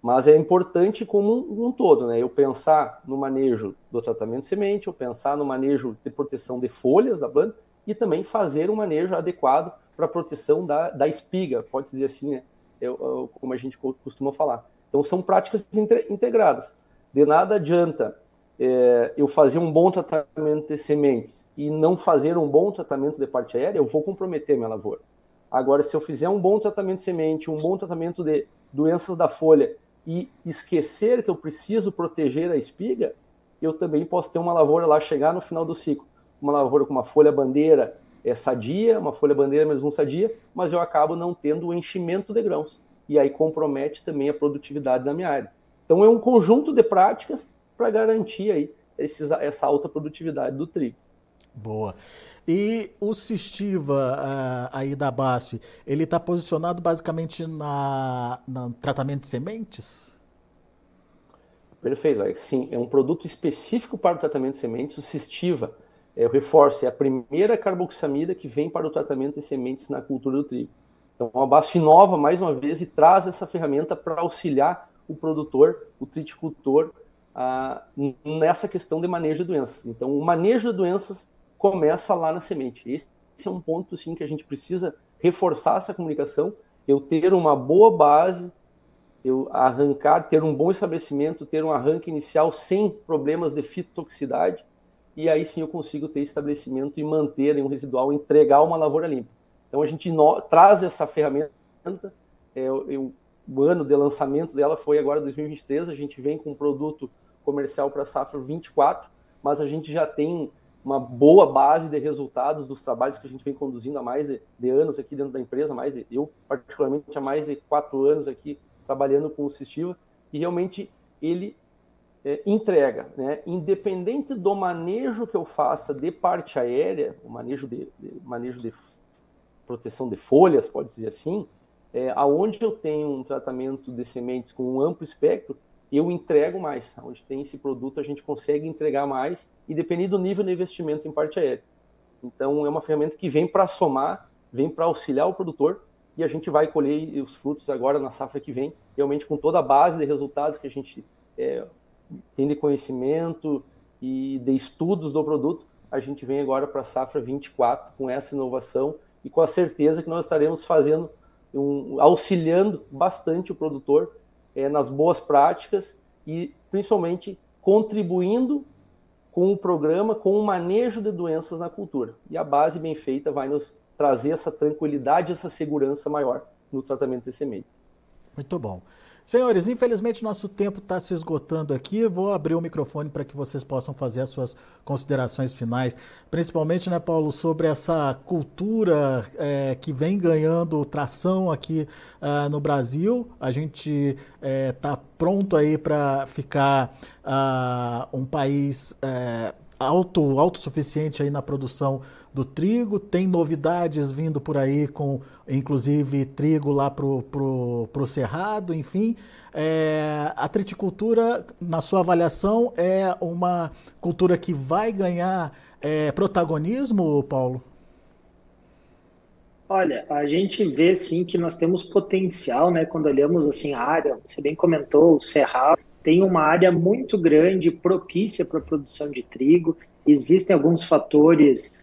Mas é importante como um, um, todo, né? Eu pensar no manejo do tratamento de semente, eu pensar no manejo de proteção de folhas da planta e também fazer um manejo adequado para a proteção da, da espiga, pode dizer assim, né? Eu, eu, como a gente costuma falar. Então, são práticas integradas. De nada adianta é, eu fazer um bom tratamento de sementes e não fazer um bom tratamento de parte aérea, eu vou comprometer minha lavoura. Agora, se eu fizer um bom tratamento de semente, um bom tratamento de doenças da folha e esquecer que eu preciso proteger a espiga, eu também posso ter uma lavoura lá chegar no final do ciclo uma lavoura com uma folha bandeira é sadia, uma folha bandeira menos um sadia, mas eu acabo não tendo o enchimento de grãos. E aí compromete também a produtividade da minha área. Então é um conjunto de práticas para garantir aí esses, essa alta produtividade do trigo. Boa. E o Cistiva uh, aí da BASF, ele está posicionado basicamente na, no tratamento de sementes? Perfeito, sim, é um produto específico para o tratamento de sementes. O Cistiva é, eu reforço, é a primeira carboxamida que vem para o tratamento de sementes na cultura do trigo. Então, a BASF inova mais uma vez e traz essa ferramenta para auxiliar o produtor, o triticultor, a, nessa questão de manejo de doenças. Então, o manejo de doenças começa lá na semente. Esse é um ponto sim, que a gente precisa reforçar essa comunicação, eu ter uma boa base, eu arrancar, ter um bom estabelecimento, ter um arranque inicial sem problemas de fitotoxicidade, e aí sim eu consigo ter estabelecimento e manter um residual, entregar uma lavoura limpa. Então a gente no, traz essa ferramenta, é, eu, o ano de lançamento dela foi agora 2023, a gente vem com um produto comercial para safra 24, mas a gente já tem uma boa base de resultados dos trabalhos que a gente vem conduzindo há mais de, de anos aqui dentro da empresa, mais de, eu particularmente há mais de quatro anos aqui trabalhando com o Sistiva, e realmente ele é, entrega, né? independente do manejo que eu faça de parte aérea, o manejo de, de manejo de proteção de folhas, pode dizer assim, é, aonde eu tenho um tratamento de sementes com um amplo espectro, eu entrego mais. Onde tem esse produto, a gente consegue entregar mais, e depende do nível de investimento em parte aérea. Então, é uma ferramenta que vem para somar, vem para auxiliar o produtor, e a gente vai colher os frutos agora na safra que vem, realmente com toda a base de resultados que a gente é, tem de conhecimento e de estudos do produto, a gente vem agora para a safra 24 com essa inovação e com a certeza que nós estaremos fazendo, um, auxiliando bastante o produtor é, nas boas práticas e principalmente contribuindo com o programa, com o manejo de doenças na cultura. E a base bem feita vai nos trazer essa tranquilidade, essa segurança maior no tratamento de sementes. Muito bom. Senhores, infelizmente nosso tempo está se esgotando aqui. Vou abrir o microfone para que vocês possam fazer as suas considerações finais, principalmente, né, Paulo, sobre essa cultura é, que vem ganhando tração aqui uh, no Brasil. A gente está é, pronto aí para ficar uh, um país uh, auto, autossuficiente aí na produção do trigo, tem novidades vindo por aí com inclusive trigo lá pro, pro, pro cerrado, enfim. É, a triticultura, na sua avaliação, é uma cultura que vai ganhar é, protagonismo, Paulo? Olha, a gente vê sim que nós temos potencial, né? Quando olhamos assim a área, você bem comentou, o cerrado tem uma área muito grande propícia para a produção de trigo. Existem alguns fatores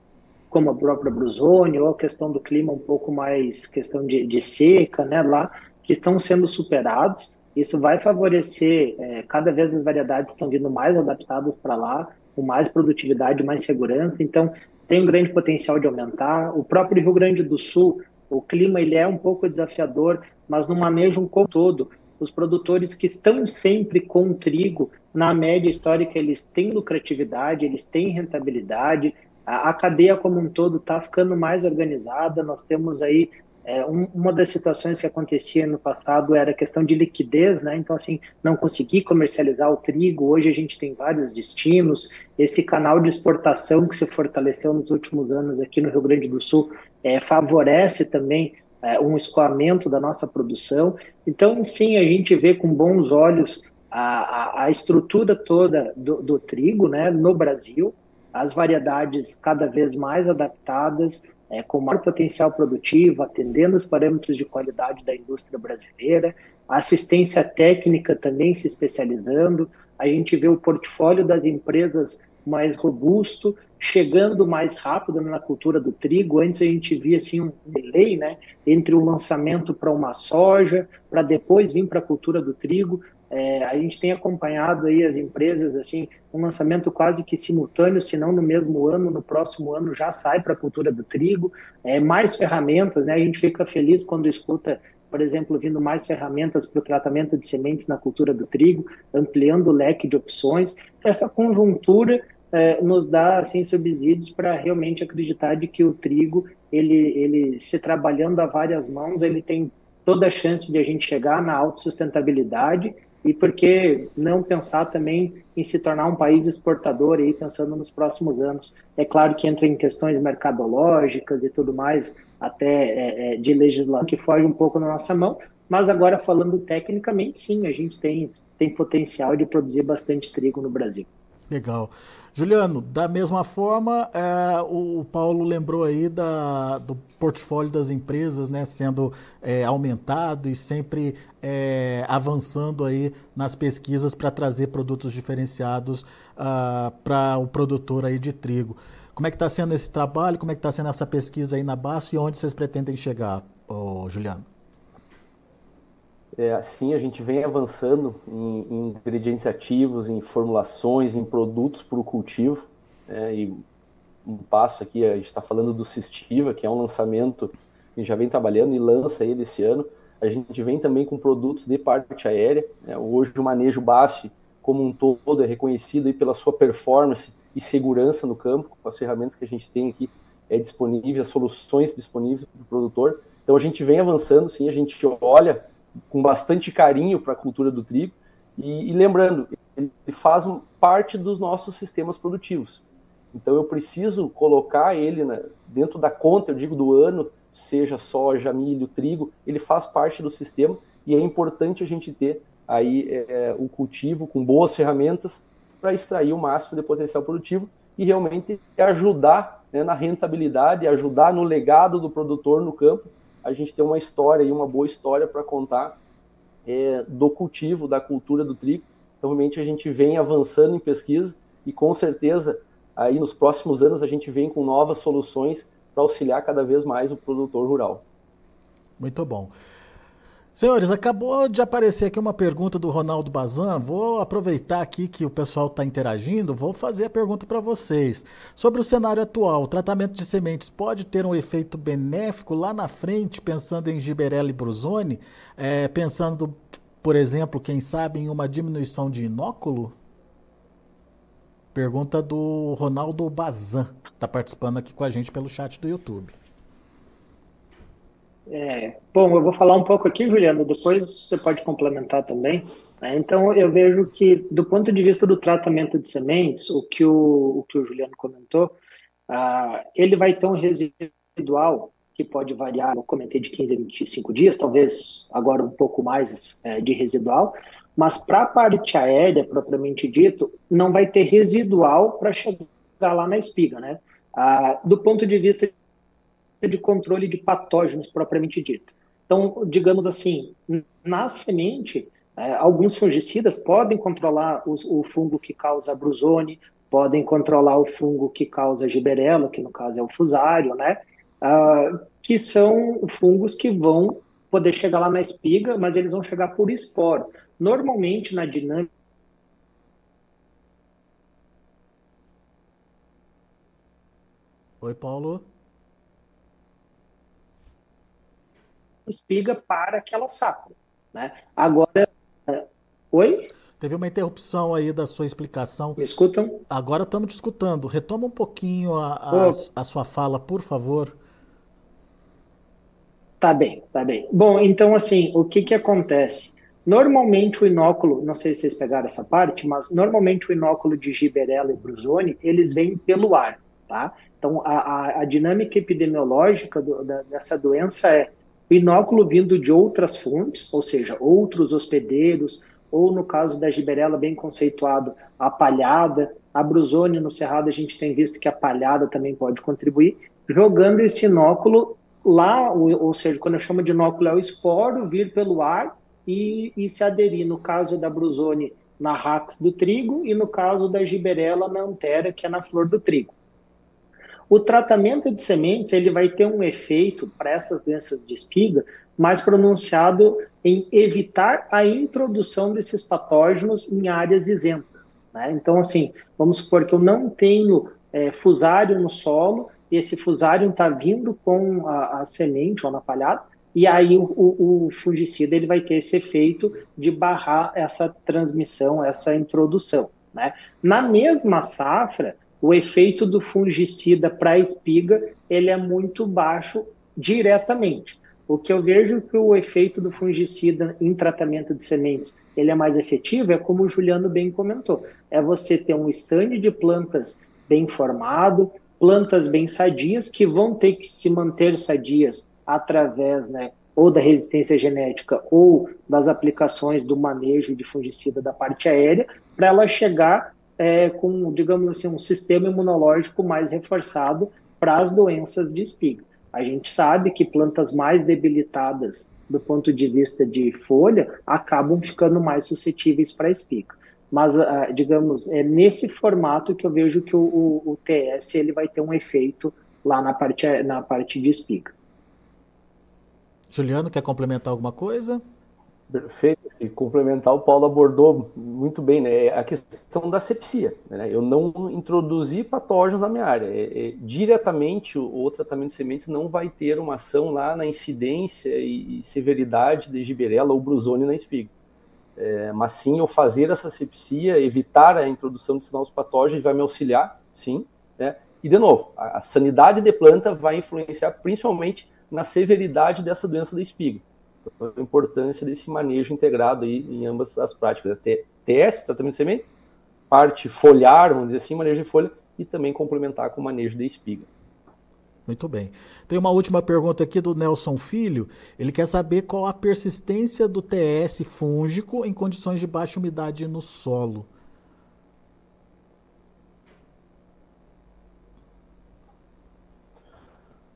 como a própria Brusone, ou a questão do clima um pouco mais questão de, de seca, né, lá, que estão sendo superados. Isso vai favorecer, é, cada vez as variedades estão vindo mais adaptadas para lá, com mais produtividade, mais segurança, então tem um grande potencial de aumentar. O próprio Rio Grande do Sul, o clima ele é um pouco desafiador, mas no manejo como todo, os produtores que estão sempre com trigo, na média histórica, eles têm lucratividade, eles têm rentabilidade, a, a cadeia como um todo está ficando mais organizada. Nós temos aí é, um, uma das situações que acontecia no passado era a questão de liquidez, né? Então, assim, não conseguir comercializar o trigo. Hoje a gente tem vários destinos. Esse canal de exportação que se fortaleceu nos últimos anos aqui no Rio Grande do Sul é, favorece também é, um escoamento da nossa produção. Então, enfim, a gente vê com bons olhos a, a, a estrutura toda do, do trigo, né, no Brasil as variedades cada vez mais adaptadas, é, com maior potencial produtivo, atendendo os parâmetros de qualidade da indústria brasileira, a assistência técnica também se especializando, a gente vê o portfólio das empresas mais robusto, chegando mais rápido na cultura do trigo. Antes a gente via assim um delay, né, entre o lançamento para uma soja, para depois vir para a cultura do trigo. É, a gente tem acompanhado aí as empresas, assim, um lançamento quase que simultâneo, se não no mesmo ano, no próximo ano já sai para a cultura do trigo, é, mais ferramentas, né? A gente fica feliz quando escuta, por exemplo, vindo mais ferramentas para o tratamento de sementes na cultura do trigo, ampliando o leque de opções. Essa conjuntura é, nos dá assim subsídios para realmente acreditar de que o trigo, ele, ele se trabalhando a várias mãos, ele tem toda a chance de a gente chegar na autossustentabilidade e por que não pensar também em se tornar um país exportador aí pensando nos próximos anos. É claro que entra em questões mercadológicas e tudo mais, até é, é, de legislação que foge um pouco na nossa mão, mas agora falando tecnicamente, sim, a gente tem, tem potencial de produzir bastante trigo no Brasil. Legal. Juliano, da mesma forma, é, o Paulo lembrou aí da, do portfólio das empresas né, sendo é, aumentado e sempre é, avançando aí nas pesquisas para trazer produtos diferenciados ah, para o produtor aí de trigo. Como é que está sendo esse trabalho? Como é que está sendo essa pesquisa aí na BASF e onde vocês pretendem chegar, Juliano? É, assim, a gente vem avançando em, em, ingredientes ativos, em formulações, em produtos para o cultivo. É, e um passo aqui, a gente está falando do Cistiva, que é um lançamento que já vem trabalhando e lança ele esse ano. A gente vem também com produtos de parte aérea. Né? Hoje o manejo BASF como um todo é reconhecido aí pela sua performance e segurança no campo, com as ferramentas que a gente tem aqui é disponível, as soluções disponíveis para o produtor. Então a gente vem avançando, sim, a gente olha com bastante carinho para a cultura do trigo. E, e, lembrando, ele faz parte dos nossos sistemas produtivos. Então eu preciso colocar ele dentro da conta, eu digo, do ano, seja soja, milho, trigo, ele faz parte do sistema e é importante a gente ter aí é, o cultivo com boas ferramentas para extrair o máximo de potencial produtivo e realmente ajudar né, na rentabilidade, ajudar no legado do produtor no campo a gente tem uma história e uma boa história para contar é, do cultivo, da cultura do trigo. Então, realmente, a gente vem avançando em pesquisa e, com certeza, aí nos próximos anos a gente vem com novas soluções para auxiliar cada vez mais o produtor rural. Muito bom. Senhores, acabou de aparecer aqui uma pergunta do Ronaldo Bazan. Vou aproveitar aqui que o pessoal está interagindo, vou fazer a pergunta para vocês. Sobre o cenário atual, o tratamento de sementes pode ter um efeito benéfico lá na frente, pensando em Giberella e Bruzone, é, pensando por exemplo, quem sabe, em uma diminuição de inóculo? Pergunta do Ronaldo Bazan, está participando aqui com a gente pelo chat do YouTube. É, bom, eu vou falar um pouco aqui, Juliano, depois você pode complementar também. Né? Então, eu vejo que, do ponto de vista do tratamento de sementes, o que o, o que o Juliano comentou, uh, ele vai ter um residual que pode variar, eu comentei de 15 a 25 dias, talvez agora um pouco mais é, de residual, mas para a parte aérea, propriamente dito, não vai ter residual para chegar lá na espiga, né? Ah, do ponto de vista de controle de patógenos propriamente dito. Então, digamos assim, na semente, é, alguns fungicidas podem controlar o, o, fungo que causa brusone, podem controlar o fungo que causa giberela, que no caso é o fusário, né? Ah, que são fungos que vão poder chegar lá na espiga, mas eles vão chegar por esporo. Normalmente, na dinâmica Oi, Paulo. Espiga para aquela safra. Né? Agora, oi? Teve uma interrupção aí da sua explicação. Me escutam? Agora estamos te escutando. Retoma um pouquinho a, a, a, sua fala, por favor. Tá bem, tá bem. Bom, então assim, o que que acontece? Normalmente o inóculo, não sei se vocês pegaram essa parte, mas normalmente o inóculo de Giberella e Brusone, eles vêm pelo ar, tá? Então a, a, a dinâmica epidemiológica do, da, dessa doença é inóculo vindo de outras fontes, ou seja, outros hospedeiros, ou no caso da giberela, bem conceituado, a palhada, a brusone no cerrado, a gente tem visto que a palhada também pode contribuir, jogando esse inóculo lá, ou, seja, quando eu chamo de inóculo é o esporo vir pelo ar e, e se aderir, no caso da brusone, na rax do trigo, e no caso da giberela, na antera, que é na flor do trigo. O tratamento de sementes ele vai ter um efeito para essas doenças de espiga mais pronunciado em evitar a introdução desses patógenos em áreas isentas. Né? Então, assim, vamos supor que eu não tenho é, fusário no solo, e esse fusário está vindo com a, a, semente ou na palhada, e aí o, o, o, fungicida ele vai ter esse efeito de barrar essa transmissão, essa introdução. Né? Na mesma safra, o efeito do fungicida para a espiga ele é muito baixo diretamente. O que eu vejo que o efeito do fungicida em tratamento de sementes ele é mais efetivo é como o Juliano bem comentou, é você ter um estande de plantas bem formado, plantas bem sadias que vão ter que se manter sadias através, né, ou da resistência genética ou das aplicações do manejo de fungicida da parte aérea, para ela chegar é, com, digamos assim, um sistema imunológico mais reforçado para as doenças de espiga. A gente sabe que plantas mais debilitadas do ponto de vista de folha acabam ficando mais suscetíveis para espiga. Mas, ah, digamos, é nesse formato que eu vejo que o, o, o TS ele vai ter um efeito lá na parte, na parte de espiga. Juliano, quer complementar alguma coisa? Perfeito. E complementar, o Paulo abordou muito bem, né? A questão da sepsia. Né? Eu não introduzi patógenos na minha área. É, é, diretamente, o, o, tratamento de sementes não vai ter uma ação lá na incidência e, e severidade de giberela ou brusone na espiga. É, mas sim, eu fazer essa sepsia, evitar a introdução de novos patógenos vai me auxiliar, sim. Né? E, de novo, a, a sanidade de planta vai influenciar principalmente na severidade dessa doença da espiga a importância desse manejo integrado aí em ambas as práticas. TS, tratamento de semente, parte foliar, vamos dizer assim, manejo de folha, e também complementar com o manejo de espiga. Muito bem. Tem uma última pergunta aqui do Nelson Filho. Ele quer saber qual a persistência do TS fúngico em condições de baixa umidade no solo.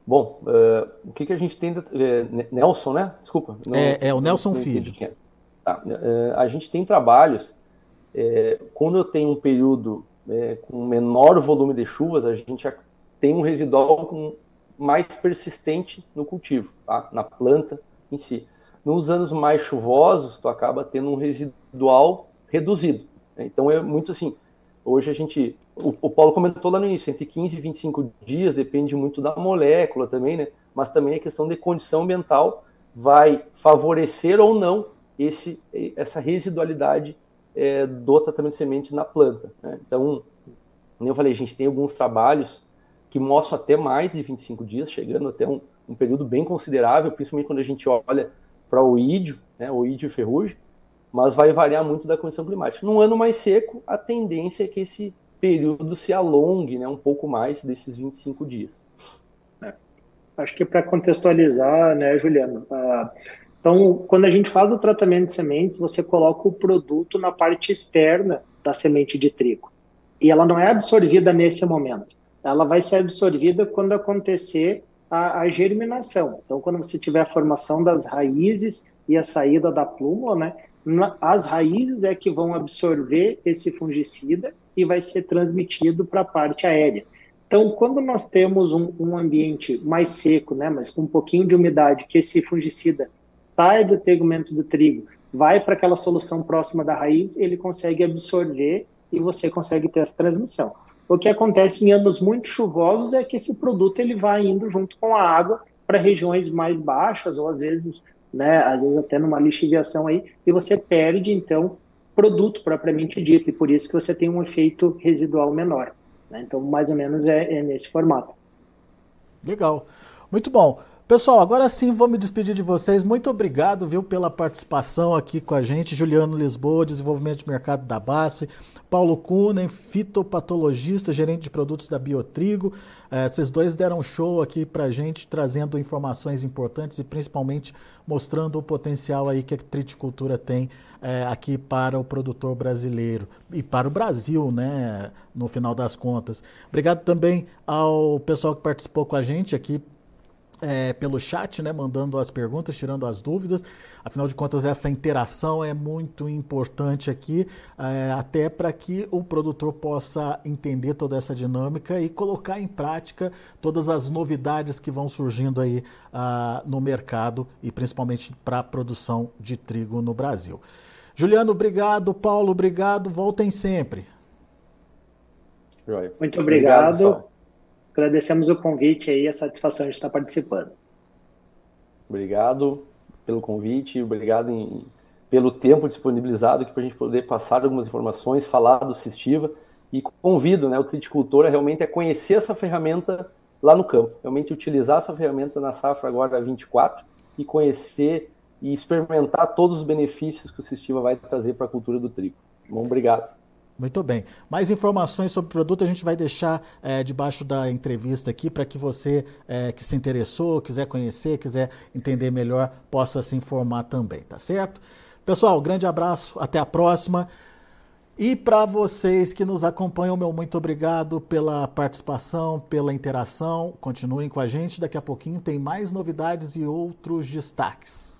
Bom, uh, o que, que a gente tem. Uh, Nelson, né? Desculpa. Não, é, é, o Nelson não, Filho. É. Tá. Uh, a gente tem trabalhos. quando eu tenho um período com menor volume de chuvas, a gente tem um residual mais persistente no cultivo, tá? na planta em si. Nos anos mais chuvosos, tu acaba tendo um residual reduzido. Né? Então é muito assim. Hoje a gente o, o, Paulo comentou lá no início, entre 15 e 25 dias, depende muito da molécula também, né? Mas também a questão de condição ambiental vai favorecer ou não esse, essa residualidade é, do tratamento de semente na planta. Né? Então, como eu falei, a gente tem alguns trabalhos que mostram até mais de 25 dias, chegando até um, um período bem considerável, principalmente quando a gente olha para o ídio, né, o ídio e ferrugem, mas vai variar muito da condição climática. Num ano mais seco, a tendência é que esse período se alongue né, um pouco mais desses 25 dias. É. Acho que para contextualizar, né, Juliano, uh, então, quando a gente faz o tratamento de sementes, você coloca o produto na parte externa da semente de trigo. E ela não é absorvida nesse momento. Ela vai ser absorvida quando acontecer a, a germinação. Então, quando você tiver a formação das raízes e a saída da pluma, né, as raízes é que vão absorver esse fungicida e vai ser transmitido para a parte aérea. Então, quando nós temos um, um, ambiente mais seco, né, mas com um pouquinho de umidade, que esse fungicida sai do tegumento do trigo, vai para aquela solução próxima da raiz, ele consegue absorver e você consegue ter essa transmissão. O que acontece em anos muito chuvosos é que esse produto ele vai indo junto com a água para regiões mais baixas ou às vezes, né, às vezes até numa lixiviação aí, e você perde então produto propriamente dito, e por isso que você tem um efeito residual menor. Né? Então, mais ou menos é, é nesse formato. Legal. Muito bom. Pessoal, agora sim vou me despedir de vocês. Muito obrigado, viu, pela participação aqui com a gente. Juliano Lisboa, desenvolvimento de mercado da BASF. Paulo Kunen, fitopatologista, gerente de produtos da Biotrigo. É, esses dois deram show aqui pra gente, trazendo informações importantes e principalmente mostrando o potencial aí que a triticultura tem é, aqui para o produtor brasileiro e para o Brasil, né, no final das contas. Obrigado também ao pessoal que participou com a gente aqui é, pelo chat, né, mandando as perguntas, tirando as dúvidas. Afinal de contas, essa interação é muito importante aqui, é, até para que o produtor possa entender toda essa dinâmica e colocar em prática todas as novidades que vão surgindo aí ah, no mercado e principalmente para a produção de trigo no Brasil. Juliano, obrigado. Paulo, obrigado. Voltem sempre. Muito obrigado. obrigado Agradecemos o convite e a satisfação de estar participando. Obrigado pelo convite, obrigado em, pelo tempo disponibilizado aqui para a gente poder passar algumas informações, falar do Sisttiva e convido né, o triticultor a realmente a conhecer essa ferramenta lá no campo, realmente utilizar essa ferramenta na safra agora 24 e conhecer e experimentar todos os benefícios que o Sisttiva vai trazer para a cultura do trigo. Bom, obrigado. Muito bem. Mais informações sobre o produto a gente vai deixar é, debaixo da entrevista aqui para que você é, que se interessou, quiser conhecer, quiser entender melhor, possa se informar também, tá certo? Pessoal, grande abraço, até a próxima. E para vocês que nos acompanham, meu muito obrigado pela participação, pela interação. Continuem com a gente, daqui a pouquinho tem mais novidades e outros destaques.